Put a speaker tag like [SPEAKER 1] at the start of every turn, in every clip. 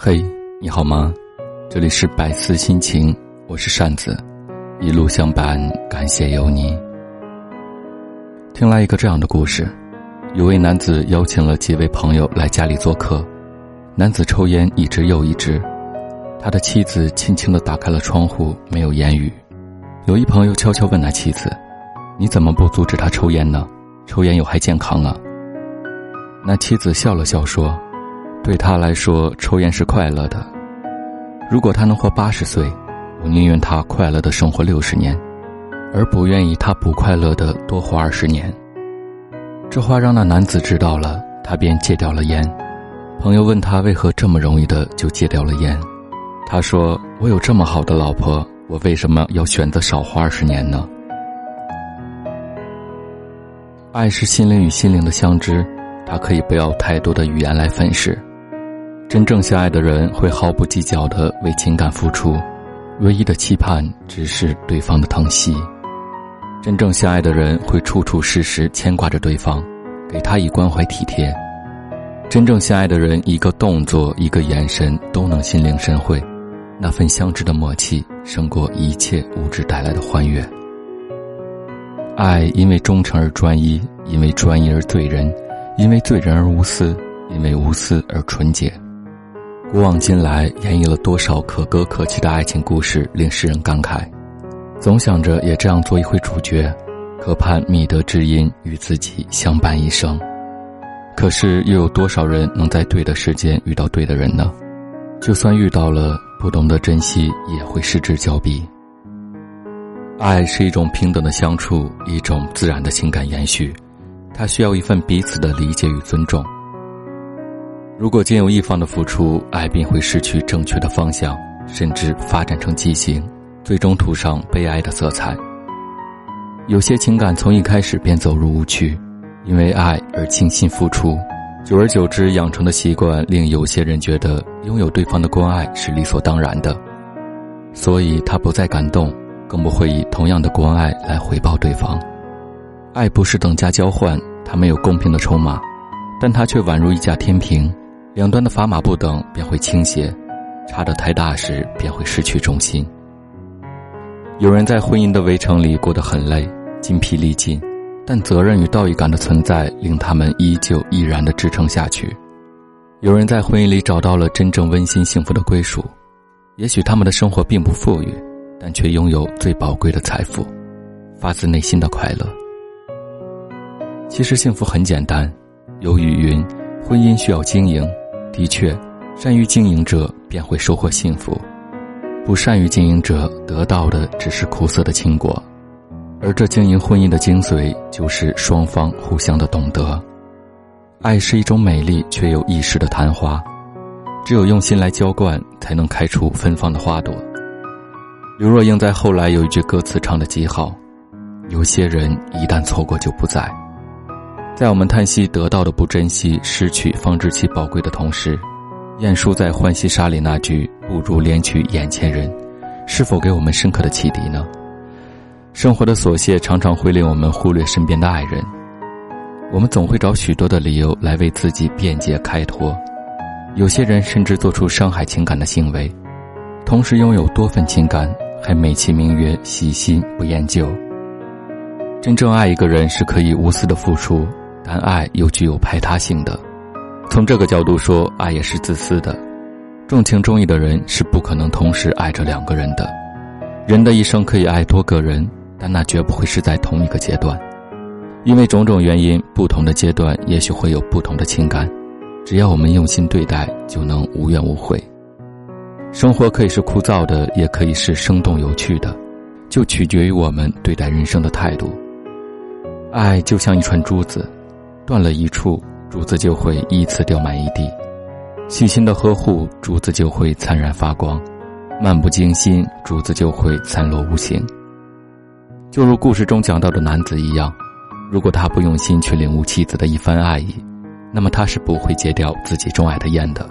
[SPEAKER 1] 嘿，你好吗？这里是百思心情，我是扇子，一路相伴，感谢有你。听来一个这样的故事：有位男子邀请了几位朋友来家里做客，男子抽烟一支又一支，他的妻子轻轻的打开了窗户，没有言语。有一朋友悄悄问他妻子：“你怎么不阻止他抽烟呢？抽烟有害健康啊。”那妻子笑了笑说。对他来说，抽烟是快乐的。如果他能活八十岁，我宁愿他快乐的生活六十年，而不愿意他不快乐的多活二十年。这话让那男子知道了，他便戒掉了烟。朋友问他为何这么容易的就戒掉了烟，他说：“我有这么好的老婆，我为什么要选择少活二十年呢？”爱是心灵与心灵的相知，它可以不要太多的语言来粉饰。真正相爱的人会毫不计较的为情感付出，唯一的期盼只是对方的疼惜。真正相爱的人会处处时时牵挂着对方，给他以关怀体贴。真正相爱的人，一个动作，一个眼神都能心领神会，那份相知的默契胜过一切物质带来的欢悦。爱因为忠诚而专一，因为专一而醉人，因为醉人而无私，因为无私而纯洁。古往今来，演绎了多少可歌可泣的爱情故事，令世人感慨。总想着也这样做一回主角，可盼觅得知音与自己相伴一生。可是又有多少人能在对的时间遇到对的人呢？就算遇到了，不懂得珍惜，也会失之交臂。爱是一种平等的相处，一种自然的情感延续，它需要一份彼此的理解与尊重。如果仅有一方的付出，爱便会失去正确的方向，甚至发展成畸形，最终涂上悲哀的色彩。有些情感从一开始便走入误区，因为爱而倾心付出，久而久之养成的习惯，令有些人觉得拥有对方的关爱是理所当然的，所以他不再感动，更不会以同样的关爱来回报对方。爱不是等价交换，它没有公平的筹码，但它却宛如一架天平。两端的砝码不等，便会倾斜；差得太大时，便会失去重心。有人在婚姻的围城里过得很累，筋疲力尽，但责任与道义感的存在，令他们依旧毅然地支撑下去。有人在婚姻里找到了真正温馨幸福的归属，也许他们的生活并不富裕，但却拥有最宝贵的财富——发自内心的快乐。其实幸福很简单，有语云：婚姻需要经营。的确，善于经营者便会收获幸福，不善于经营者得到的只是苦涩的青果。而这经营婚姻的精髓，就是双方互相的懂得。爱是一种美丽却又易逝的昙花，只有用心来浇灌，才能开出芬芳的花朵。刘若英在后来有一句歌词唱的极好：“有些人一旦错过就不在。”在我们叹息得到的不珍惜、失去方知其宝贵的同时，晏殊在《浣溪沙》里那句“不如怜取眼前人”，是否给我们深刻的启迪呢？生活的琐屑常常会令我们忽略身边的爱人，我们总会找许多的理由来为自己辩解开脱，有些人甚至做出伤害情感的行为，同时拥有多份情感，还美其名曰喜新不厌旧。真正爱一个人是可以无私的付出。但爱又具有排他性的，从这个角度说，爱也是自私的。重情重义的人是不可能同时爱着两个人的。人的一生可以爱多个人，但那绝不会是在同一个阶段，因为种种原因，不同的阶段也许会有不同的情感。只要我们用心对待，就能无怨无悔。生活可以是枯燥的，也可以是生动有趣的，就取决于我们对待人生的态度。爱就像一串珠子。断了一处，竹子就会依次掉满一地；细心的呵护，竹子就会灿然发光；漫不经心，竹子就会散落无形。就如故事中讲到的男子一样，如果他不用心去领悟妻子的一番爱意，那么他是不会戒掉自己钟爱的烟的。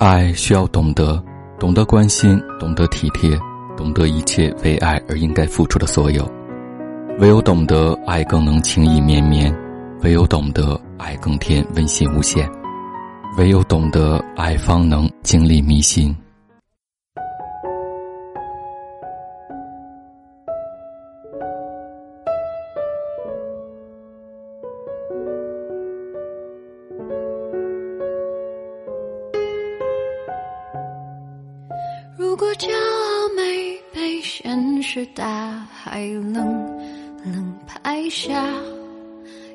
[SPEAKER 1] 爱需要懂得，懂得关心，懂得体贴，懂得一切为爱而应该付出的所有。唯有懂得，爱更能情意绵绵。唯有懂得，爱更添温馨无限；唯有懂得爱，方能经历迷心。
[SPEAKER 2] 如果骄傲没被现实大海冷冷拍下，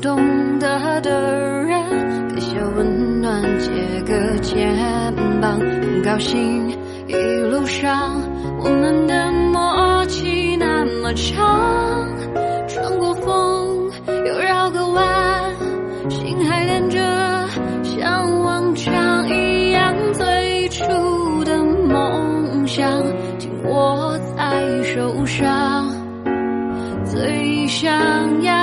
[SPEAKER 2] 懂得的人给些温暖，借个肩膀。很高兴一路上我们的默契那么长，穿过风又绕个弯，心还连着，像往常一样最初的梦。想紧握在手上，最想要，